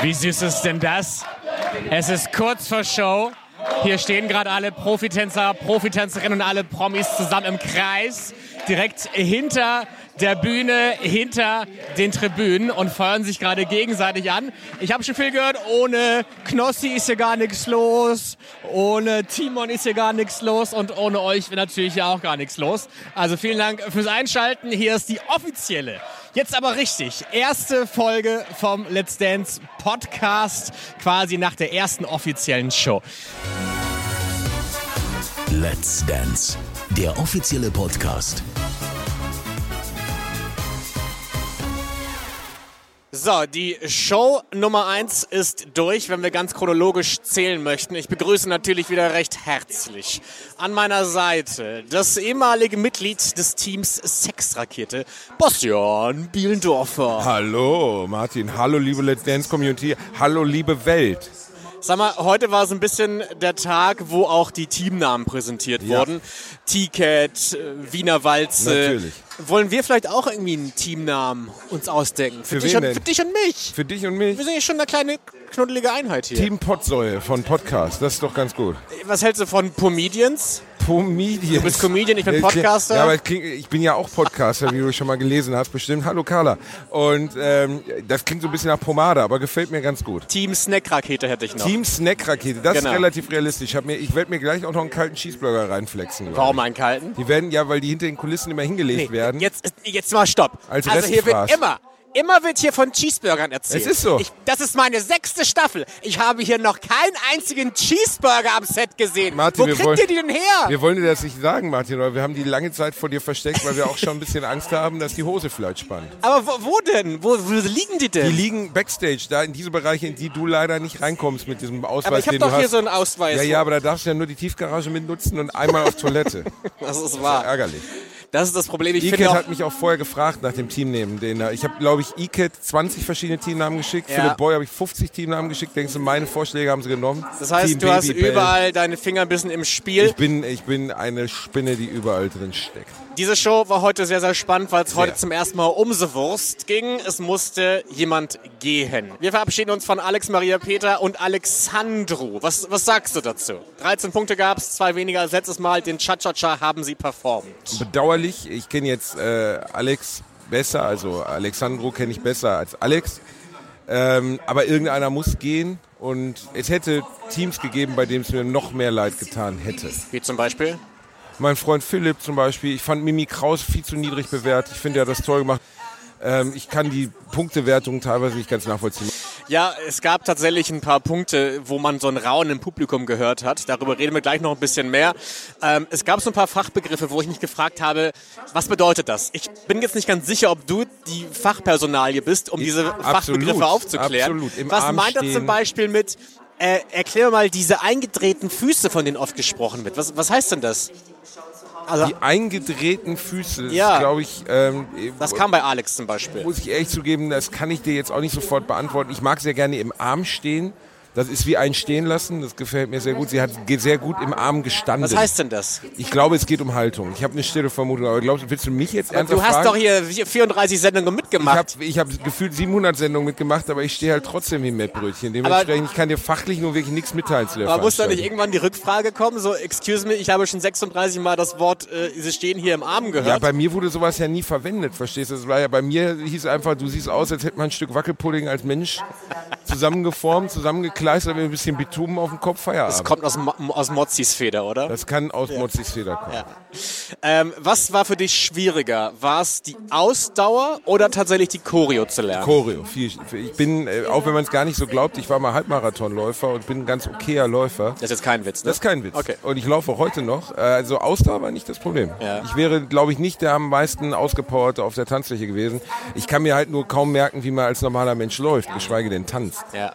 Wie süß ist denn das? Es ist kurz vor Show. Hier stehen gerade alle Profitänzer, Profitänzerinnen und alle Promis zusammen im Kreis, direkt hinter der Bühne, hinter den Tribünen und feuern sich gerade gegenseitig an. Ich habe schon viel gehört, ohne Knossi ist hier gar nichts los, ohne Timon ist hier gar nichts los und ohne euch wäre natürlich ja auch gar nichts los. Also vielen Dank fürs Einschalten. Hier ist die offizielle Jetzt aber richtig. Erste Folge vom Let's Dance Podcast, quasi nach der ersten offiziellen Show. Let's Dance, der offizielle Podcast. So, die Show Nummer 1 ist durch, wenn wir ganz chronologisch zählen möchten. Ich begrüße natürlich wieder recht herzlich an meiner Seite das ehemalige Mitglied des Teams Sexrakete, Bastian Bielendorfer. Hallo Martin, hallo liebe Let's Dance Community, hallo liebe Welt. Sag mal, heute war so ein bisschen der Tag, wo auch die Teamnamen präsentiert Ja. wurden. T-Cat, äh, Wiener Walze. Natürlich. Wollen wir vielleicht auch irgendwie einen Teamnamen uns ausdenken? Für, Für dich, und, denn? für dich und mich. Für dich und mich, Wir sind ja schon eine kleine knuddelige Einheit hier. Team Potsäue von Podcast, das ist doch ganz gut. Was hältst du von Comedians? Comedian. Du bist Comedian, ich bin Ja, Podcaster. Ja, aber ich bin ja auch Podcaster, wie du schon mal gelesen hast, bestimmt. Hallo Carla. Und ähm, das klingt so ein bisschen nach Pomade, aber gefällt mir ganz gut. Team Snack-Rakete hätte ich noch. Team Snack-Rakete, das Genau. ist relativ realistisch. Ich, mir, ich werde mir gleich auch noch einen kalten Cheeseburger reinflexen. Warum einen kalten? Die werden ja, weil die hinter den Kulissen immer hingelegt werden. Jetzt, jetzt mal Stopp. Als also hier wird immer, immer wird hier von Cheeseburgern erzählt. Es ist so. Ich, das ist meine sechste Staffel. Ich habe hier noch keinen einzigen Cheeseburger am Set gesehen. Martin, Wo kriegt wollen- ihr die denn her? Wir wollen dir das nicht sagen, Martin, aber wir haben die lange Zeit vor dir versteckt, weil wir auch schon ein bisschen Angst haben, dass die Hose vielleicht spannt. Aber wo, wo denn? Wo, wo liegen die denn? Die liegen Backstage, da in diese Bereiche, in die du leider nicht reinkommst mit diesem Ausweis, aber ich habe doch hier hast. so einen Ausweis. ja, ja, aber da darfst du ja nur die Tiefgarage mit nutzen und einmal auf Toilette. Das ist wahr. ärgerlich. Das ist das Problem. Ich Iket hat mich auch vorher gefragt nach dem Teamnamen. Den, ich habe, glaube ich, Iket 20 verschiedene Teamnamen geschickt. Ja. Philipp Boy habe ich 50 Teamnamen geschickt. Denkst du, meine Vorschläge haben sie genommen? das heißt, Team du hast Babybell. überall deine Finger ein bisschen im Spiel. Ich bin, ich bin eine Spinne, die überall drin steckt. Diese Show war heute sehr, sehr spannend, weil es heute zum ersten Mal um the Wurst ging. Es musste jemand gehen. Wir verabschieden uns von Alex Maria Peter und Alexandru. Was, was sagst du dazu? 13 Punkte gab es, zwei weniger als letztes Mal. Den Cha-Cha-Cha haben sie performt. Bedauerlich. Ich kenne jetzt äh, Alex besser, also Alexandro kenne ich besser als Alex. Ähm, aber irgendeiner muss gehen und es hätte Teams gegeben, bei denen es mir noch mehr leid getan hätte. Wie zum Beispiel? Mein Freund Philipp zum Beispiel, ich fand Mimi Kraus viel zu niedrig bewertet. Ich finde, er hat das toll gemacht. Ähm, ich kann die Punktewertung teilweise nicht ganz nachvollziehen. Ja, es gab tatsächlich ein paar Punkte, wo man so ein Raunen im Publikum gehört hat. Darüber reden wir gleich noch ein bisschen mehr. Ähm, es gab so ein paar Fachbegriffe, wo ich mich gefragt habe, was bedeutet das? Ich bin jetzt nicht ganz sicher, ob du die Fachpersonalie bist, um diese absolut, Fachbegriffe aufzuklären. absolut. Im was Arm meint das zum. Beispiel mit, äh, erklär mal diese eingedrehten Füße, von denen oft gesprochen wird. Was, was heißt denn das? Also, Die eingedrehten Füße, Ja. glaube ich, ähm, das kam bei Alex zum Beispiel. muss ich ehrlich zugeben, das kann ich dir jetzt auch nicht sofort beantworten. Ich mag sehr gerne im Arm stehen. Das ist wie ein Stehen lassen. Das gefällt mir sehr gut. Sie hat sehr gut im Arm gestanden. Was heißt denn das? Ich glaube, es geht um Haltung. Ich habe eine stille Vermutung. Aber glaubst, willst du mich jetzt ernsthaft Du hast fragen? doch hier 34 Sendungen ich mitgemacht. habe ich hab gefühlt 700 Sendungen mitgemacht, aber ich stehe halt trotzdem wie Mettbrötchen. Dementsprechend, ich kann dir fachlich nur wirklich nichts mitteilen Aber muss da nicht irgendwann die Rückfrage kommen? So, excuse me, ich habe schon 36 Mal das Wort, äh, Sie stehen hier im Arm Ja, gehört. bei mir wurde sowas ja nie verwendet, verstehst du? Das war ja bei mir hieß einfach, du siehst aus, als hätte man ein Stück Wackelpudding als Mensch zusammengeformt, zusammengekleistert, mit ein bisschen Bitumen auf dem Kopf, das Feierabend. kommt aus, Mo aus Mozzis Feder, oder? Das kann aus Mozzis Feder kommen. Ja. Ähm, was war für dich schwieriger? War es die Ausdauer oder tatsächlich die Choreo zu lernen? Choreo. Viel, ich bin, äh, auch wenn man es gar nicht so glaubt, ich war mal Halbmarathonläufer und bin ein ganz okayer Läufer. das ist jetzt kein Witz, ne? Das ist kein Witz. Okay. Und ich laufe auch heute noch. Äh, Also Ausdauer war nicht das Problem. Ja. Ich wäre, glaube ich, nicht der am meisten ausgepowerte auf der Tanzfläche gewesen. Ich kann mir halt nur kaum merken, wie man als normaler Mensch läuft, geschweige denn tanzt. Ja.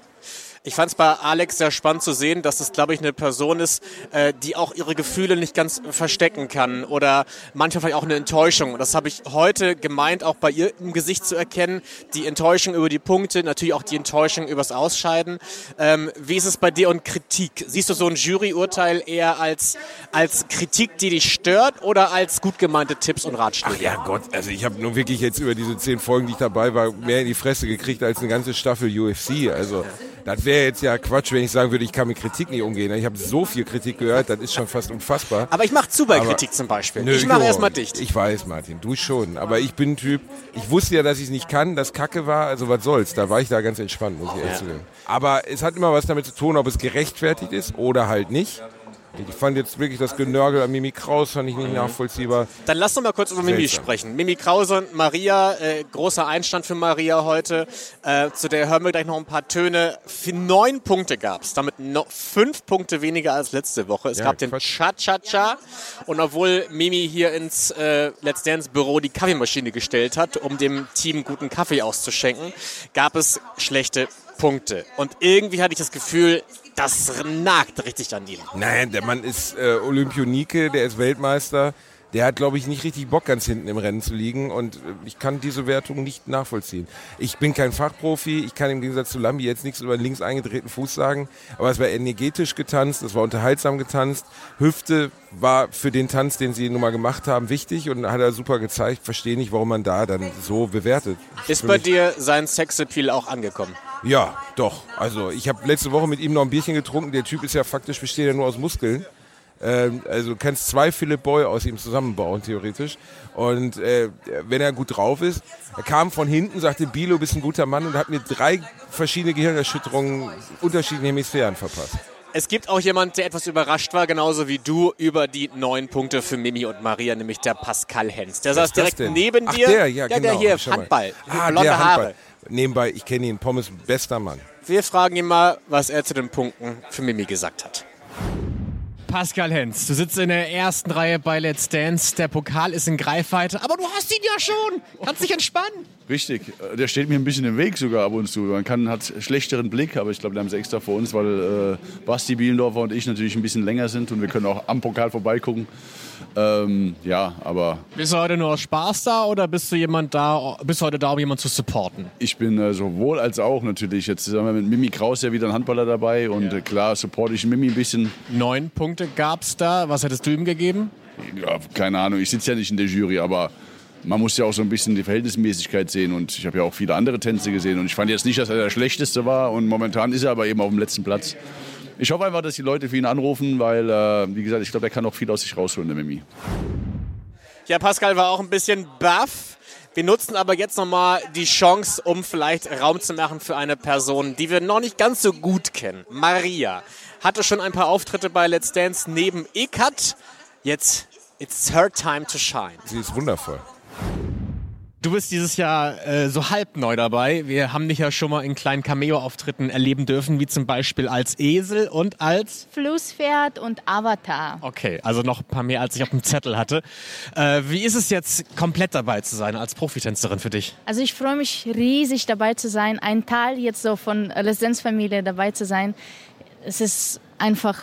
Ich fand es bei Alex sehr spannend zu sehen, dass es, glaube ich, eine Person ist, äh, die auch ihre Gefühle nicht ganz verstecken kann oder manchmal vielleicht auch eine Enttäuschung. Das habe ich heute gemeint, auch bei ihr im Gesicht zu erkennen. Die Enttäuschung über die Punkte, natürlich auch die Enttäuschung übers Ausscheiden. Ähm, wie ist es bei dir und Kritik? Siehst du so ein Juryurteil eher als, als Kritik, die dich stört oder als gut gemeinte Tipps und Ratschläge? Ach ja Gott, also ich habe nur wirklich jetzt über diese zehn Folgen, die ich dabei war, mehr in die Fresse gekriegt als eine ganze Staffel UFC. Also das wäre jetzt ja Quatsch, wenn ich sagen würde, ich kann mit Kritik nicht umgehen. Ich habe so viel Kritik gehört, das ist schon fast unfassbar. Aber ich mache zu bei aber, Kritik zum Beispiel. Nö, ich mache erstmal dicht. Ich weiß, Martin, du schon. Aber ich bin ein Typ, ich wusste ja, dass ich es nicht kann, dass Kacke war, also was soll's. Da war ich da ganz entspannt, muss ich ehrlich ja. sagen. Aber es hat immer was damit zu tun, ob es gerechtfertigt ist oder halt nicht. Ich fand jetzt wirklich das Genörgel an Mimi Kraus fand ich nicht nachvollziehbar. Dann lass doch mal kurz über Mimi sprechen. Mimi Krause und Maria, äh, großer Einstand für Maria heute. Äh, zu der hören wir gleich noch ein paar Töne. Für neun Punkte gab es, damit noch fünf Punkte weniger als letzte Woche. Es ja, gab den Cha-Cha-Cha und obwohl Mimi hier ins äh, Let's Dance Büro die Kaffeemaschine gestellt hat, um dem Team guten Kaffee auszuschenken, gab es schlechte Punkte. Und irgendwie hatte ich das Gefühl, das nagt richtig an ihm. Nein, der Mann ist äh, Olympionike, der ist Weltmeister. Der hat, glaube ich, nicht richtig Bock, ganz hinten im Rennen zu liegen. Und äh, ich kann diese Wertung nicht nachvollziehen. Ich bin kein Fachprofi. Ich kann im Gegensatz zu Lambi jetzt nichts über den links eingedrehten Fuß sagen. Aber es war energetisch getanzt. Es war unterhaltsam getanzt. Hüfte war für den Tanz, den sie nun mal gemacht haben, wichtig und hat er super gezeigt. Verstehe nicht, warum man da dann so bewertet. Ist bei dir sein Sexappeal auch angekommen? Ja, doch. Also ich habe letzte Woche mit ihm noch ein Bierchen getrunken. Der Typ ist ja faktisch, besteht ja nur aus Muskeln. Ähm, also du kannst zwei Philipp Boy aus ihm zusammenbauen, theoretisch. Und äh, wenn er gut drauf ist, er kam von hinten, sagte, Bilo, bist ein guter Mann und hat mir drei verschiedene Gehirnerschütterungen unterschiedliche Hemisphären verpasst. Es gibt auch jemand, der etwas überrascht war, genauso wie du, über die neun Punkte für Mimi und Maria, nämlich der Pascal Hens. Der saß direkt neben Ach, dir. Der, ja, ja, genau. der hier, Handball, ah, blonde der Handball. Haare. Nebenbei, ich kenne ihn, Pommes, bester Mann. Wir fragen ihn mal, was er zu den Punkten für Mimi gesagt hat. Pascal Hens, du sitzt in der ersten Reihe bei Let's Dance. Der Pokal ist in Greifweite, aber du hast ihn ja schon. Kannst dich entspannen. Richtig, der steht mir ein bisschen im Weg sogar ab und zu. Man kann, hat schlechteren Blick, aber ich glaube, den haben sie extra vor uns, weil äh, Basti Bielendorfer und ich natürlich ein bisschen länger sind und wir können auch am Pokal vorbeigucken. Ähm, ja, aber. Bist du heute nur aus Spaß da oder bist du jemand da, bist du heute da, um jemanden zu supporten? Ich bin äh, sowohl als auch natürlich. Jetzt haben wir mit Mimi Kraus ja wieder einen Handballer dabei und ja. äh, klar supporte ich Mimi ein bisschen. Neun Punkte gab es da. Was hättest du ihm gegeben? Ja, keine Ahnung. Ich sitze ja nicht in der Jury, aber man muss ja auch so ein bisschen die Verhältnismäßigkeit sehen und ich habe ja auch viele andere Tänze gesehen und ich fand jetzt nicht, dass er der schlechteste war und momentan ist er aber eben auf dem letzten Platz ich hoffe einfach, dass die Leute für ihn anrufen, weil, äh, wie gesagt, ich glaube, er kann auch viel aus sich rausholen, der Mimi. Ja, Pascal war auch ein bisschen baff. Wir nutzen aber jetzt nochmal die Chance, um vielleicht Raum zu machen für eine Person, die wir noch nicht ganz so gut kennen. Maria hatte schon ein paar Auftritte bei Let's Dance neben Ekat. Jetzt, it's her time to shine. Sie ist wundervoll. Du bist dieses Jahr äh, so halb neu dabei. Wir haben dich ja schon mal in kleinen Cameo-Auftritten erleben dürfen, wie zum Beispiel als Esel und als Flusspferd und Avatar. Okay, also noch ein paar mehr, als ich auf dem Zettel hatte. Äh, wie ist es jetzt, komplett dabei zu sein als Profitänzerin für dich? Also ich freue mich riesig dabei zu sein, ein Teil jetzt so von Lesensfamilie dabei zu sein. Es ist einfach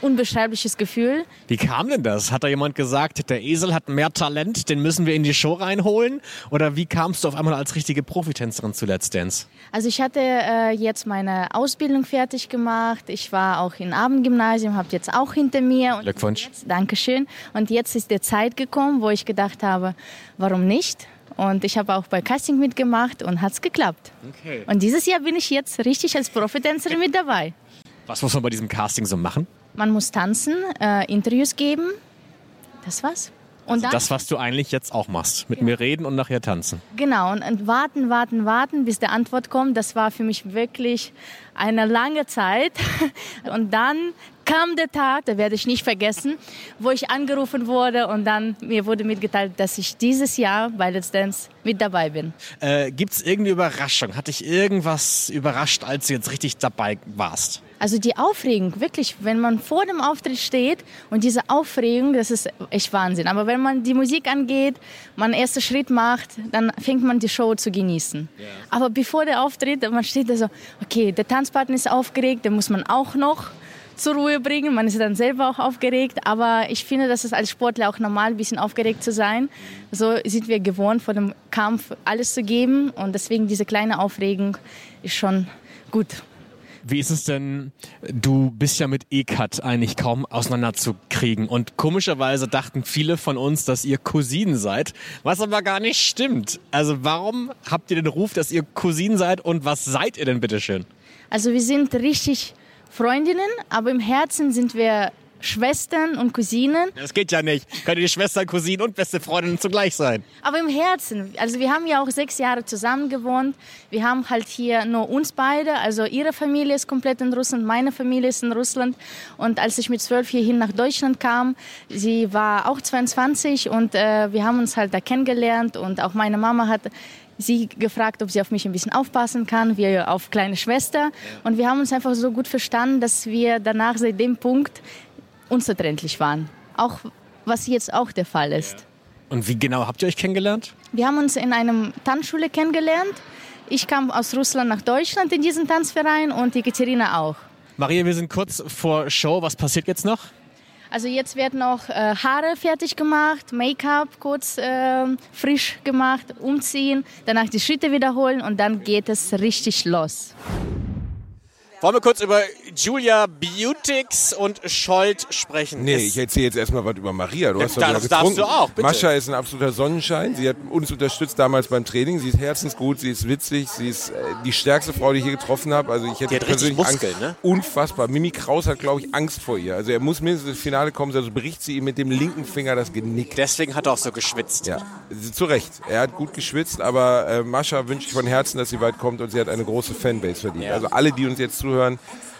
unbeschreibliches Gefühl. Wie kam denn das? Hat da jemand gesagt, der Esel hat mehr Talent, den müssen wir in die Show reinholen? Oder wie kamst du auf einmal als richtige Profitänzerin zu Let's Dance? Also ich hatte äh, jetzt meine Ausbildung fertig gemacht. Ich war auch im Abendgymnasium, habe jetzt auch hinter mir. Glückwunsch. Jetzt, Dankeschön. Und jetzt ist die Zeit gekommen, wo ich gedacht habe, warum nicht? Und ich habe auch bei Casting mitgemacht und hat es geklappt. Okay. Und dieses Jahr bin ich jetzt richtig als Profitänzerin mit dabei. Was muss man bei diesem Casting so machen? Man muss tanzen, äh, Interviews geben. Das war's. Und also das, was du eigentlich jetzt auch machst. Mit ja. mir reden und nachher tanzen. Genau. Und, und, warten, warten, warten, bis der Antwort kommt. Das war für mich wirklich eine lange Zeit. Und dann kam der Tag, da werde ich nicht vergessen, wo ich angerufen wurde und dann mir wurde mitgeteilt, dass ich dieses Jahr bei Let's Dance mit dabei bin. Äh, Gibt es irgendeine Überraschung? Hat dich irgendwas überrascht, als du jetzt richtig dabei warst? Also die Aufregung, wirklich, wenn man vor dem Auftritt steht und diese Aufregung, das ist echt Wahnsinn. Aber wenn man die Musik angeht, man einen ersten Schritt macht, dann fängt man die Show zu genießen. Ja. Aber bevor der Auftritt, man steht da so, okay, der Tanzpartner ist aufgeregt, den muss man auch noch zur Ruhe bringen. Man ist dann selber auch aufgeregt. Aber ich finde, das ist als Sportler auch normal, ein bisschen aufgeregt zu sein. So sind wir gewohnt, vor dem Kampf alles zu geben. Und deswegen diese kleine Aufregung ist schon gut. Wie ist es denn, du bist ja mit E-Cut eigentlich kaum auseinanderzukriegen und komischerweise dachten viele von uns, dass ihr Cousinen seid, was aber gar nicht stimmt. Also warum habt ihr den Ruf, dass ihr Cousinen seid und was seid ihr denn bitteschön? Also wir sind richtig Freundinnen, aber im Herzen sind wir Schwestern und Cousinen. Das geht ja nicht. Können die Schwestern, Cousinen und beste Freundinnen zugleich sein. Aber im Herzen. Also wir haben ja auch sechs Jahre zusammen gewohnt. Wir haben halt hier nur uns beide. Also ihre Familie ist komplett in Russland, meine Familie ist in Russland. Und als ich mit zwölf hierhin nach Deutschland kam, sie war auch 22 und äh, wir haben uns halt da kennengelernt. Und auch meine Mama hat sie gefragt, ob sie auf mich ein bisschen aufpassen kann, wie auf kleine Schwester. Und wir haben uns einfach so gut verstanden, dass wir danach seit dem Punkt unzertrennlich waren. Auch was jetzt auch der Fall ist. Und wie genau habt ihr euch kennengelernt? Wir haben uns in einer Tanzschule kennengelernt. Ich kam aus Russland nach Deutschland in diesen Tanzverein und Ekaterina auch. Maria, wir sind kurz vor Show. Was passiert jetzt noch? Also jetzt werden noch äh, Haare fertig gemacht, Make-up kurz äh, frisch gemacht, umziehen, danach die Schritte wiederholen und dann geht es richtig los. Wollen wir kurz über Julia Beautix und Scholt sprechen? Nee, ich erzähle jetzt erstmal was über Maria. Du ja, hast doch das darfst du auch, bitte. Mascha ist ein absoluter Sonnenschein. Sie hat uns unterstützt damals beim Training. Sie ist herzensgut, sie ist witzig, sie ist äh, die stärkste Frau, die ich hier getroffen habe. Also ich hätte persönlich Muskeln, Angst. Ne? Unfassbar. Mimi Kraus hat, glaube ich, Angst vor ihr. Also er muss mindestens ins Finale kommen, also bricht sie ihm mit dem linken Finger das Genick. Deswegen hat er auch so geschwitzt. Ja, zu Recht. Er hat gut geschwitzt, aber äh, Mascha wünsche ich von Herzen, dass sie weit kommt und sie hat eine große Fanbase verdient. Ja. Also alle, die uns jetzt zuhören,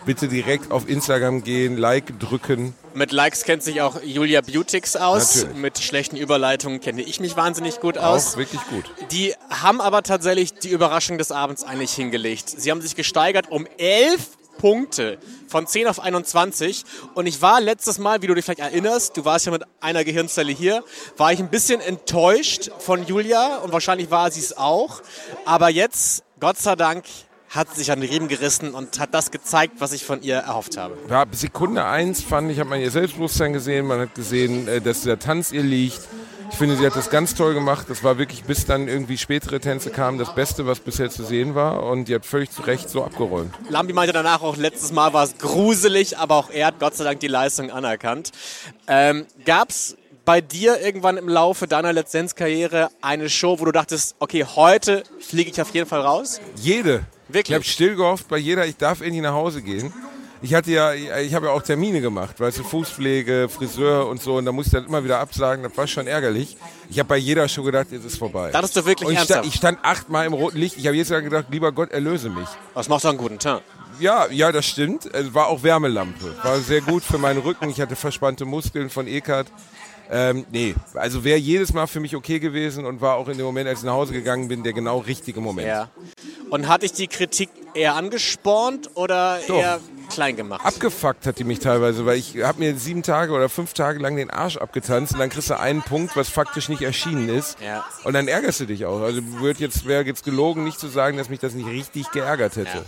bitte direkt auf Instagram gehen, Like drücken. Mit Likes kennt sich auch Julia Beautix aus. Natürlich. Mit schlechten Überleitungen kenne ich mich wahnsinnig gut aus. Auch wirklich gut. Die haben aber tatsächlich die Überraschung des Abends eigentlich hingelegt. Sie haben sich gesteigert um elf Punkte von 10 auf 21. Und ich war letztes Mal, wie du dich vielleicht erinnerst, du warst ja mit einer Gehirnzelle hier, war ich ein bisschen enttäuscht von Julia und wahrscheinlich war sie es auch. Aber jetzt, Gott sei Dank, hat sich an den Riemen gerissen und hat das gezeigt, was ich von ihr erhofft habe. Ja, Sekunde eins fand ich, hat man ihr Selbstbewusstsein gesehen, man hat gesehen, äh, dass der Tanz ihr liegt. Ich finde, sie hat das ganz toll gemacht. Das war wirklich, bis dann irgendwie spätere Tänze kamen, das Beste, was bisher zu sehen war. Und die hat völlig zu Recht so abgeräumt. Lambi meinte danach auch, letztes Mal war es gruselig, aber auch er hat Gott sei Dank die Leistung anerkannt. Ähm, Gab es bei dir irgendwann im Laufe deiner Lizenzkarriere eine Show, wo du dachtest, okay, heute fliege ich auf jeden Fall raus? Jede. Wirklich? Ich habe still gehofft bei jeder, ich darf endlich nach Hause gehen. Ich hatte ja, ich habe ja auch Termine gemacht, weißt du, Fußpflege, Friseur und so, und da musste ich dann immer wieder absagen, das war schon ärgerlich. Ich habe bei jeder schon gedacht, jetzt ist vorbei. Dachtest du wirklich und ich ernsthaft? Stand, ich stand achtmal im roten Licht, ich habe jetzt gedacht, lieber Gott, erlöse mich. Was macht doch einen guten Tag? Ja, ja, das stimmt. Es war auch Wärmelampe. War sehr gut für meinen Rücken. Ich hatte verspannte Muskeln von Eckart. Ähm, nee, also wäre jedes Mal für mich okay gewesen und war auch in dem Moment, als ich nach Hause gegangen bin, der genau richtige Moment. Ja. Und hat dich die Kritik eher angespornt oder Doch. eher klein gemacht? Abgefuckt hat die mich teilweise, weil ich habe mir sieben Tage oder fünf Tage lang den Arsch abgetanzt und dann kriegst du einen Punkt, was faktisch nicht erschienen ist. Ja. Und dann ärgerst du dich auch. Also wird jetzt wäre jetzt gelogen, nicht zu sagen, dass mich das nicht richtig geärgert hätte. Ja.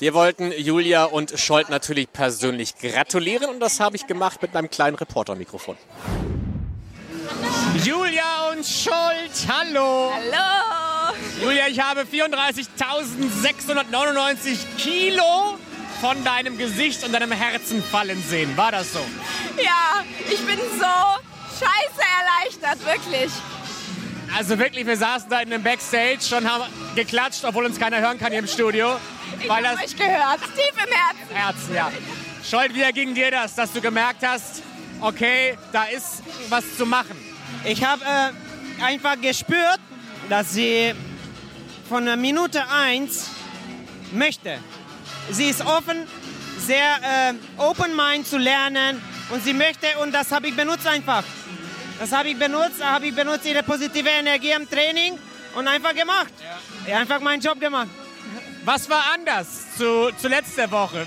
Wir wollten Julia und Scholt natürlich persönlich gratulieren und das habe ich gemacht mit meinem kleinen Reportermikrofon. Julia und Schult, hallo. Hallo. Julia, ich habe 34.699 Kilo von deinem Gesicht und deinem Herzen fallen sehen. War das so? Ja, ich bin so scheiße erleichtert, wirklich. Also wirklich, wir saßen da in einem Backstage und haben geklatscht, obwohl uns keiner hören kann hier im Studio. Ich habe euch gehört, tief im Herzen. Herzen, ja. Scholt, wie ging dir das, dass du gemerkt hast, okay, da ist was zu machen? Ich habe äh, einfach gespürt, dass sie von der Minute 1 möchte. Sie ist offen, sehr äh, open mind zu lernen und sie möchte und das habe ich benutzt einfach. Das habe ich benutzt, habe ich benutzt ihre positive Energie im Training und einfach gemacht. Ja. Einfach meinen Job gemacht. Was war anders zu, zu letzter Woche?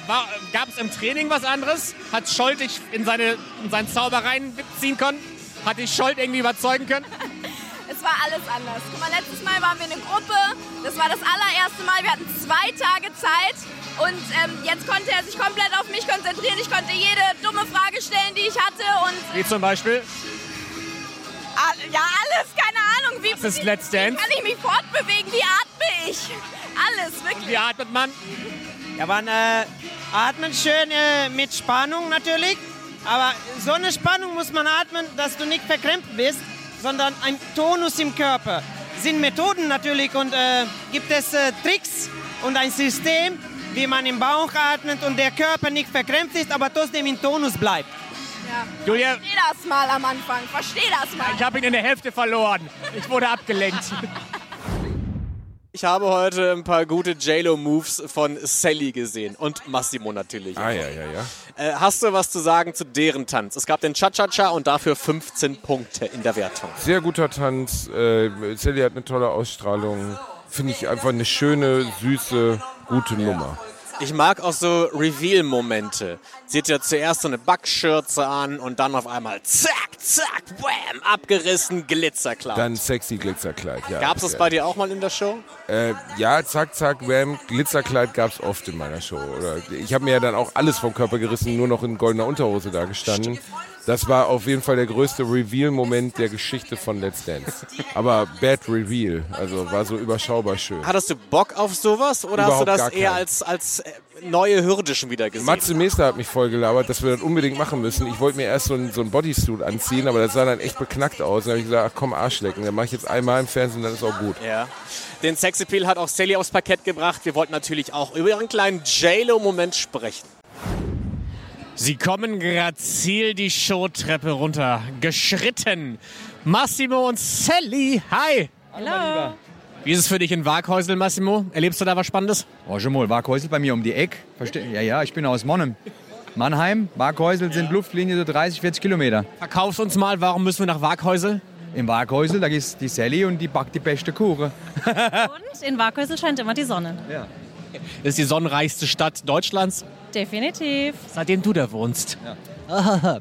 Gab es im Training was anderes? Hat Scholt dich in, seine, in seinen Zaubereien ziehen können? Hat dich Scholt irgendwie überzeugen können? es war alles anders. Guck mal, letztes Mal waren wir eine Gruppe. Das war das allererste Mal. Wir hatten zwei Tage Zeit. Und ähm, jetzt konnte er sich komplett auf mich konzentrieren. Ich konnte jede dumme Frage stellen, die ich hatte. Und Wie zum Beispiel? ja, alles, keine Ahnung. Wie, Was ist Let's Dance? Wie kann ich mich fortbewegen? Wie atme ich? Alles, wirklich. Wie atmet man? Ja, man äh, atmet schön äh, mit Spannung natürlich. Aber so eine Spannung muss man atmen, dass du nicht verkrempelt bist, sondern ein Tonus im Körper. Sind Methoden natürlich und äh, gibt es äh, Tricks und ein System, wie man im Bauch atmet und der Körper nicht verkrämpft ist, aber trotzdem in Tonus bleibt. Ja. Julia. Versteh das mal am Anfang. Versteh das mal. Ich habe ihn in der Hälfte verloren. Ich wurde abgelenkt. Ich habe heute ein paar gute JLo-Moves von Sally gesehen und Massimo natürlich. Ah, ja, ja, ja. Äh, hast du was zu sagen zu deren Tanz? Es gab den Cha-Cha-Cha und dafür 15 Punkte in der Wertung. Sehr guter Tanz. Äh, Sally hat eine tolle Ausstrahlung. Finde ich einfach eine schöne, süße, gute Nummer. Ich mag auch so Reveal-Momente. Sie hat ja zuerst so eine Backschürze an und dann auf einmal zack, zack, wham, abgerissen, Glitzerkleid. Dann sexy Glitzerkleid, ja. Gab es das bei dir auch mal in der Show? Äh, ja, zack, zack, wham, Glitzerkleid gab es oft in meiner Show. Oder ich habe mir ja dann auch alles vom Körper gerissen, nur noch in goldener Unterhose da gestanden. Das war auf jeden Fall der größte Reveal-Moment der Geschichte von Let's Dance. Aber Bad Reveal, also war so überschaubar schön. Hattest du Bock auf sowas oder Überhaupt hast du das eher als, als äh, neue Hürde schon wieder gesehen? Matze Meester hat mich voll gelabert, dass wir das unbedingt machen müssen. Ich wollte mir erst so ein, so Bodysuit anziehen, aber das sah dann echt beknackt aus. Dann habe ich gesagt, ach komm, Arschlecken, dann mache ich jetzt einmal im Fernsehen, dann ist auch gut. Ja. Den Sexappeal hat auch Sally aufs Parkett gebracht. Wir wollten natürlich auch über ihren kleinen JLo-Moment sprechen. Sie kommen grazil die Showtreppe runter, geschritten. Massimo und Sally, hi. Hallo. Wie ist es für dich in Waghäusel, Massimo? Erlebst du da was Spannendes? Oh, schon mal. Waghäusel bei mir um die Ecke. Verste ja, ja, ich bin aus Monnem. Mannheim, Waghäusel sind Luftlinie so 30, 40 Kilometer. Verkauf's uns mal, warum müssen wir nach Waghäusel? In Waghäusel, da ist die Sally und die backt die beste Kuchen. und in Waghäusel scheint immer die Sonne. Ja. Das ist die sonnenreichste Stadt Deutschlands? Definitiv. Seitdem du da wohnst. Ja.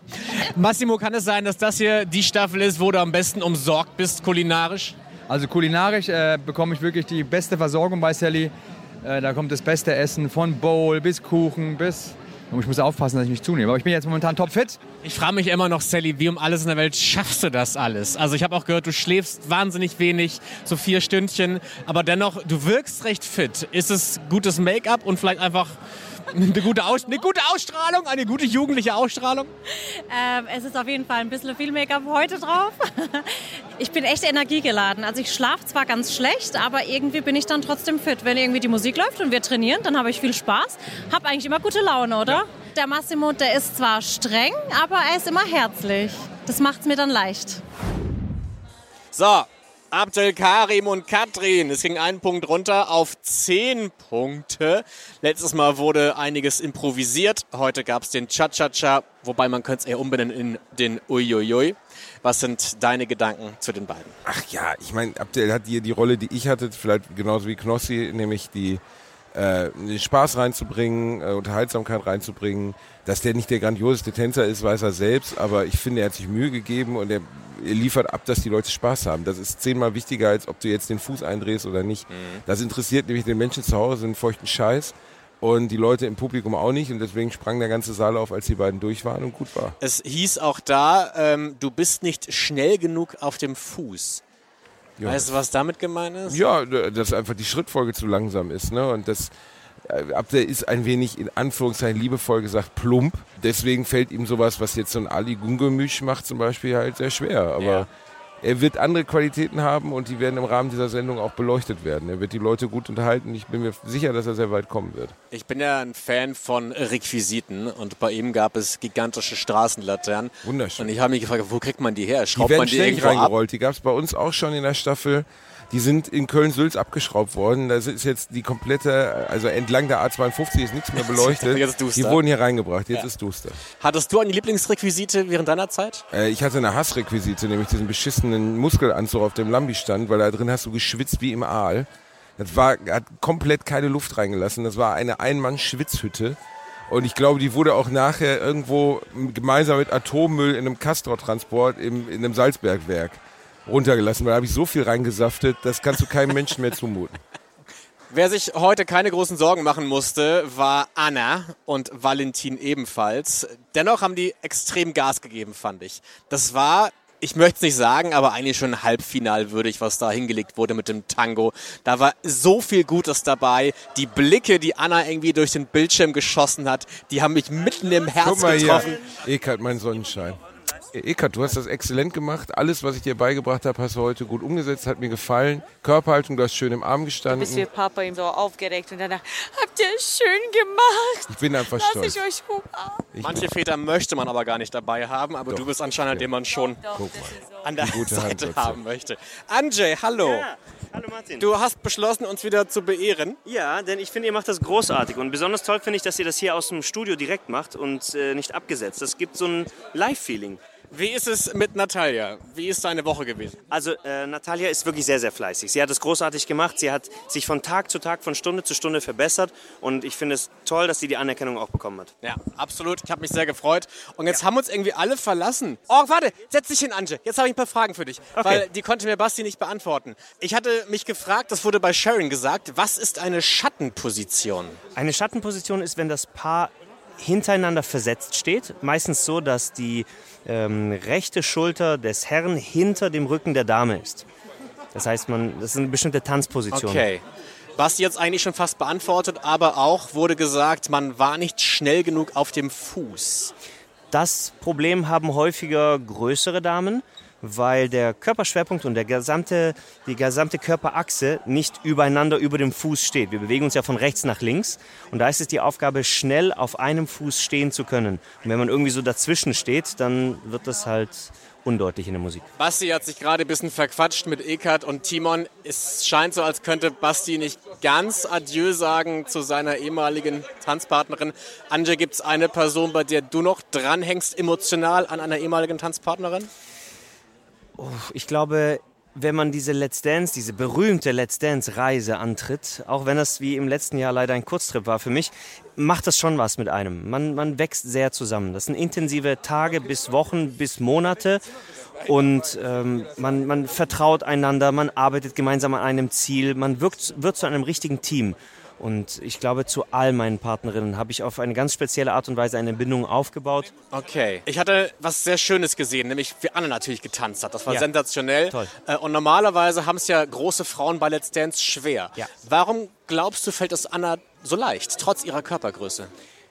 Massimo, kann es sein, dass das hier die Staffel ist, wo du am besten umsorgt bist kulinarisch? Also kulinarisch äh, bekomme ich wirklich die beste Versorgung bei Sally. Äh, da kommt das beste Essen von Bowl bis Kuchen bis ich muss aufpassen, dass ich nicht zunehme. Aber ich bin jetzt momentan topfit. Ich frage mich immer noch, Sally, wie um alles in der Welt schaffst du das alles? Also ich habe auch gehört, du schläfst wahnsinnig wenig, so vier Stündchen, aber dennoch, du wirkst recht fit. Ist es gutes Make-up und vielleicht einfach eine gute, Aus eine gute Ausstrahlung, eine gute jugendliche Ausstrahlung? Ähm, es ist auf jeden Fall ein bisschen viel Make-up heute drauf. ich bin echt energiegeladen. Also ich schlafe zwar ganz schlecht, aber irgendwie bin ich dann trotzdem fit. Wenn irgendwie die Musik läuft und wir trainieren, dann habe ich viel Spaß. Habe eigentlich immer gute Laune, oder? Ja. Der Massimo, der ist zwar streng, aber er ist immer herzlich. Das macht es mir dann leicht. So, Abdel Karim und Katrin. Es ging einen Punkt runter auf zehn Punkte. Letztes Mal wurde einiges improvisiert. Heute gab es den Cha-Cha-Cha, wobei man könnte es eher umbenennen in den Uiuiui. Was sind deine Gedanken zu den beiden? Ach ja, ich meine, Abdel hat hier die Rolle, die ich hatte, vielleicht genauso wie Knossi, nämlich die äh, Spaß reinzubringen, äh, Unterhaltsamkeit reinzubringen. Dass der nicht der grandioseste Tänzer ist, weiß er selbst, aber ich finde, er hat sich Mühe gegeben und er liefert ab, dass die Leute Spaß haben. Das ist zehnmal wichtiger, als ob du jetzt den Fuß eindrehst oder nicht. Mhm. Das interessiert nämlich den Menschen zu Hause einen feuchten Scheiß und die Leute im Publikum auch nicht und deswegen sprang der ganze Saal auf, als die beiden durch waren und gut war. Es hieß auch da, ähm, du bist nicht schnell genug auf dem Fuß. Ja. Weißt du, was damit gemeint ist? Ja, dass einfach die Schrittfolge zu langsam ist. Ne? Und das äh, Abder ist ein wenig in Anführungszeichen liebevoll gesagt plump. Deswegen fällt ihm sowas, was jetzt so ein Ali Gungemisch macht zum Beispiel, halt sehr schwer. Aber ja. Er wird andere Qualitäten haben und die werden im Rahmen dieser Sendung auch beleuchtet werden. Er wird die Leute gut unterhalten. Ich bin mir sicher, dass er sehr weit kommen wird. Ich bin ja ein Fan von Requisiten und bei ihm gab es gigantische Straßenlaternen. Wunderschön. Und ich habe mich gefragt, wo kriegt man die her? Schraubt die werden man die irgendwo reingerollt. Ab? Die gab es bei uns auch schon in der Staffel. Die sind in Köln-Sülz abgeschraubt worden. Da ist jetzt die komplette, also entlang der A52 ist nichts mehr beleuchtet. jetzt ist die wurden hier reingebracht. Jetzt ja. ist duster. Hattest du eine Lieblingsrequisite während deiner Zeit? Äh, ich hatte eine Hassrequisite, nämlich diesen beschissenen Muskelanzug auf dem Lambi stand, weil da drin hast du geschwitzt wie im Aal. Das war, hat komplett keine Luft reingelassen. Das war eine Ein-Mann-Schwitzhütte. Und ich glaube, die wurde auch nachher irgendwo gemeinsam mit Atommüll in einem Castor-Transport in einem Salzbergwerk runtergelassen. Weil da habe ich so viel reingesaftet, das kannst du keinem Menschen mehr zumuten. Wer sich heute keine großen Sorgen machen musste, war Anna und Valentin ebenfalls. Dennoch haben die extrem Gas gegeben, fand ich. Das war ich möchte es nicht sagen, aber eigentlich schon halbfinalwürdig, was da hingelegt wurde mit dem Tango. Da war so viel Gutes dabei. Die Blicke, die Anna irgendwie durch den Bildschirm geschossen hat, die haben mich mitten im Herz Guck mal getroffen. Hier. Eckart, mein Sonnenschein. Eckart, du hast das exzellent gemacht. Alles, was ich dir beigebracht habe, hast du heute gut umgesetzt, hat mir gefallen. Körperhaltung, du hast schön im Arm gestanden. Bist du Papa ihm so aufgeregt und danach, habt ihr schön gemacht. Ich bin einfach Lass stolz. Ich euch ich Manche Väter möchte man aber gar nicht dabei haben, aber Doch. du bist anscheinend, ja. den man schon Doch, an der Seite haben möchte. Anjay, hallo. Ja. Hallo Martin. Du hast beschlossen, uns wieder zu beehren. Ja, denn ich finde, ihr macht das großartig. Und besonders toll finde ich, dass ihr das hier aus dem Studio direkt macht und äh, nicht abgesetzt. Das gibt so ein Live-Feeling. Wie ist es mit Natalia? Wie ist deine Woche gewesen? Also äh, Natalia ist wirklich sehr, sehr fleißig. Sie hat es großartig gemacht. Sie hat sich von Tag zu Tag, von Stunde zu Stunde verbessert. Und ich finde es toll, dass sie die Anerkennung auch bekommen hat. Ja, absolut. Ich habe mich sehr gefreut. Und jetzt ja. haben uns irgendwie alle verlassen. Oh, warte, setz dich hin, Anje. Jetzt habe ich ein paar Fragen für dich. Okay. Weil die konnte mir Basti nicht beantworten. Ich hatte mich gefragt, das wurde bei Sharon gesagt, was ist eine Schattenposition? Eine Schattenposition ist, wenn das Paar hintereinander versetzt steht. Meistens so, dass die ähm, rechte Schulter des Herrn hinter dem Rücken der Dame ist. Das heißt, man, das ist eine bestimmte Tanzposition. Okay. Was jetzt eigentlich schon fast beantwortet, aber auch wurde gesagt, man war nicht schnell genug auf dem Fuß. Das Problem haben häufiger größere Damen weil der Körperschwerpunkt und der gesamte, die gesamte Körperachse nicht übereinander über dem Fuß steht. Wir bewegen uns ja von rechts nach links und da ist es die Aufgabe, schnell auf einem Fuß stehen zu können. Und wenn man irgendwie so dazwischen steht, dann wird das halt undeutlich in der Musik. Basti hat sich gerade ein bisschen verquatscht mit Ekat und Timon. Es scheint so, als könnte Basti nicht ganz Adieu sagen zu seiner ehemaligen Tanzpartnerin. Anje, gibt es eine Person, bei der du noch dranhängst emotional an einer ehemaligen Tanzpartnerin? Ich glaube, wenn man diese Let's Dance, diese berühmte Let's Dance Reise antritt, auch wenn das wie im letzten Jahr leider ein Kurztrip war für mich, macht das schon was mit einem. Man, man wächst sehr zusammen. Das sind intensive Tage bis Wochen bis Monate und ähm, man, man vertraut einander, man arbeitet gemeinsam an einem Ziel, man wirkt, wird zu einem richtigen Team. Und ich glaube, zu all meinen Partnerinnen habe ich auf eine ganz spezielle Art und Weise eine Bindung aufgebaut. Okay. Ich hatte was sehr Schönes gesehen, nämlich wie Anne natürlich getanzt hat. Das war ja. sensationell. Toll. Äh, und normalerweise haben es ja große Frauen bei Let's Dance schwer. Ja. Warum glaubst du, fällt es Anna so leicht, trotz ihrer Körpergröße?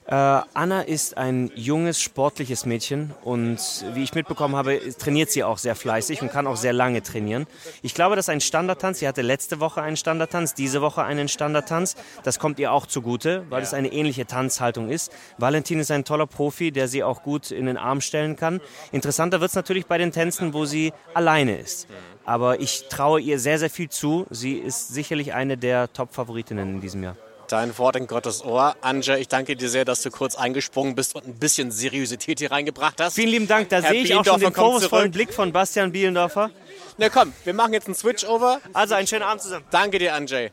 Äh, Anna ist ein junges, sportliches Mädchen und wie ich mitbekommen habe, trainiert sie auch sehr fleißig und kann auch sehr lange trainieren. Ich glaube, dass ein Standardtanz, sie hatte letzte Woche einen Standardtanz, diese Woche einen Standardtanz, das kommt ihr auch zugute, weil ja. es eine ähnliche Tanzhaltung ist. Valentin ist ein toller Profi, der sie auch gut in den Arm stellen kann. Interessanter wird es natürlich bei den Tänzen, wo sie alleine ist. Aber ich traue ihr sehr, sehr viel zu. Sie ist sicherlich eine der Top-Favoritinnen in diesem Jahr. Dein Wort in Gottes Ohr. Anja, ich danke dir sehr, dass du kurz eingesprungen bist und ein bisschen Seriosität hier reingebracht hast. Vielen lieben Dank. Da Herr sehe ich auch schon den vorwurfsvollen Blick von Bastian Bielendorfer. Na komm, wir machen jetzt einen Switch-Over. Also einen schönen Abend zusammen. Danke dir, Anjay.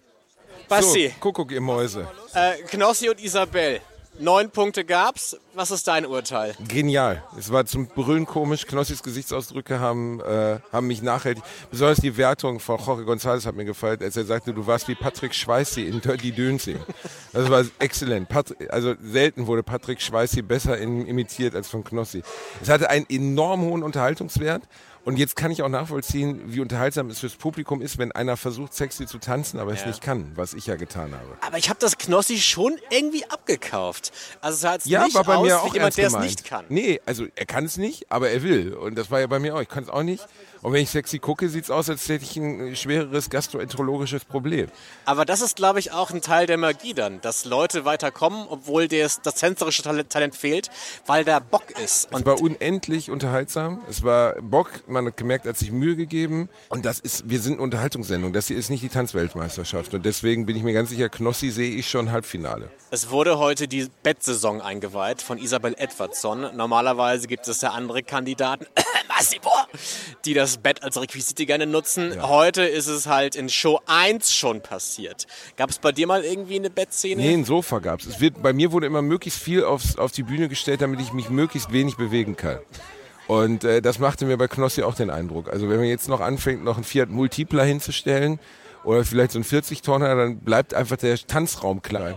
Basti. So, Kuckuck, ihr Mäuse. Äh, Knossi und Isabel. Neun Punkte gab's. Was ist dein Urteil? Genial. Es war zum Brüllen komisch. Knossis Gesichtsausdrücke haben, äh, haben mich nachhaltig. Besonders die Wertung von Jorge González hat mir gefallen, als er sagte, du warst wie Patrick Schweißi in Dirty Dönsing. Das war exzellent. Also selten wurde Patrick Schweißi besser in, imitiert als von Knossi. Es hatte einen enorm hohen Unterhaltungswert und jetzt kann ich auch nachvollziehen, wie unterhaltsam es fürs Publikum ist, wenn einer versucht, sexy zu tanzen, aber ja. es nicht kann, was ich ja getan habe. Aber ich habe das Knossi schon irgendwie abgekauft. Also es sah jetzt ja, nicht war bei aus mir auch wie jemand, der es nicht kann. Nee, also er kann es nicht, aber er will. Und das war ja bei mir auch. Ich kann es auch nicht. Und wenn ich sexy gucke, sieht es aus, als hätte ich ein schwereres gastroenterologisches Problem. Aber das ist, glaube ich, auch ein Teil der Magie dann, dass Leute weiterkommen, obwohl das, das tänzerische Talent fehlt, weil der Bock ist. Und es war unendlich unterhaltsam. Es war Bock, man hat gemerkt, hat sich Mühe gegeben. Und das ist, wir sind eine Unterhaltungssendung. Das hier ist nicht die Tanzweltmeisterschaft. Und deswegen bin ich mir ganz sicher, Knossi sehe ich schon Halbfinale. Es wurde heute die Bettsaison eingeweiht von Isabel Edwardson. Normalerweise gibt es ja andere Kandidaten. Massimo, die das Bett als Requisite gerne nutzen. Heute ist es halt in Show 1 schon passiert. Gab es bei dir mal irgendwie eine Bettszene? Nee, ein Sofa gab es. Wird, bei mir wurde immer möglichst viel aufs, auf die Bühne gestellt, damit ich mich möglichst wenig bewegen kann. Und äh, das machte mir bei Knossi auch den Eindruck. Also wenn man jetzt noch anfängt, noch einen Fiat Multipla hinzustellen oder vielleicht so einen 40-Tonner, dann bleibt einfach der Tanzraum klein.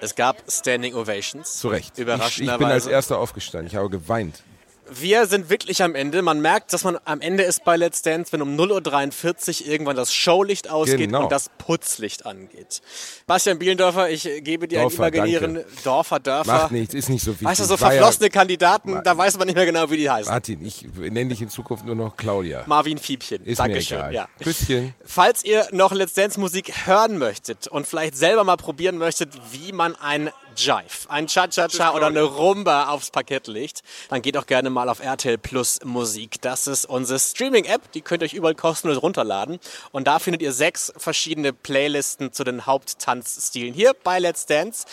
Es gab Standing Ovations. Zu Recht. Ich, ich Überraschenderweise. bin als erster aufgestanden. Ich habe geweint. Wir sind wirklich am Ende. Man merkt, dass man am Ende ist bei Let's Dance, wenn um 0.43 Uhr irgendwann das Showlicht ausgeht Genau. und das Putzlicht angeht. Bastian Bielendorfer, ich gebe dir Dorfer, einen imaginären danke. Dorfer, Dörfer. Macht nichts, ist nicht so wichtig. Weißt du, so War ja- verflossene Kandidaten, da weiß man nicht mehr genau, wie die heißen. Martin, ich nenne dich in Zukunft nur noch Claudia. Marvin Fiebchen. Ist Dankeschön. mir egal. Ja. Küsschen. Falls ihr noch Let's Dance Musik hören möchtet und vielleicht selber mal probieren möchtet, wie man ein Jive, ein Cha-Cha-Cha oder eine Rumba aufs Parkett legt, dann geht auch gerne mal auf RTL Plus Musik. Das ist unsere Streaming-App, die könnt ihr euch überall kostenlos runterladen. Und da findet ihr sechs verschiedene Playlisten zu den Haupttanzstilen hier bei Let's Dance.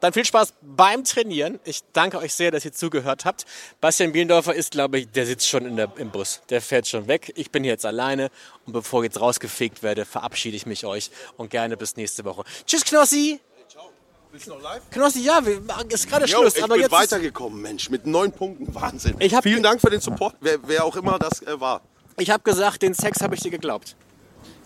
Dann viel Spaß beim Trainieren. Ich danke euch sehr, dass ihr zugehört habt. Bastian Bielendorfer ist, glaube ich, der sitzt schon in der, im Bus. Der fährt schon weg. Ich bin hier jetzt alleine. Und bevor ich jetzt rausgefegt werde, verabschiede ich mich euch. Und gerne bis nächste Woche. Tschüss, Knossi. Bist du noch live? Knossi, ja, wir machen ist gerade Schluss. ich aber bin jetzt weitergekommen, Mensch, mit neun Punkten. Wahnsinn. Ich hab- Vielen Dank für den Support, wer, wer auch immer das äh, war. Ich habe gesagt, den Sex habe ich dir geglaubt.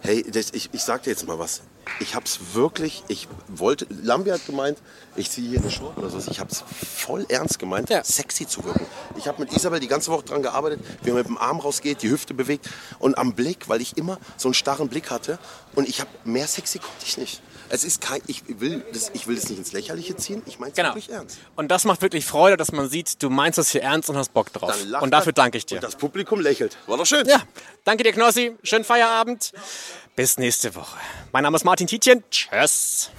Hey, das, ich, ich sag dir jetzt mal was. Ich hab's wirklich, ich wollte, Lambi hat gemeint, ich ziehe hier eine Short oder so. Ich hab's voll ernst gemeint, sexy zu wirken. Ich habe mit Isabel die ganze Woche dran gearbeitet, wie man mit dem Arm rausgeht, die Hüfte bewegt und am Blick, weil ich immer so einen starren Blick hatte und ich habe mehr sexy konnte ich nicht. Es ist kein, ich will das, ich will das nicht ins Lächerliche ziehen, ich meine es Genau. wirklich ernst. Und das macht wirklich Freude, dass man sieht, du meinst das hier ernst und hast Bock drauf. Und dafür danke ich dir. Und das Publikum lächelt. War doch schön. Ja, danke dir, Knossi. Schönen Feierabend. Bis nächste Woche. Mein Name ist Martin Tietjen. Tschüss.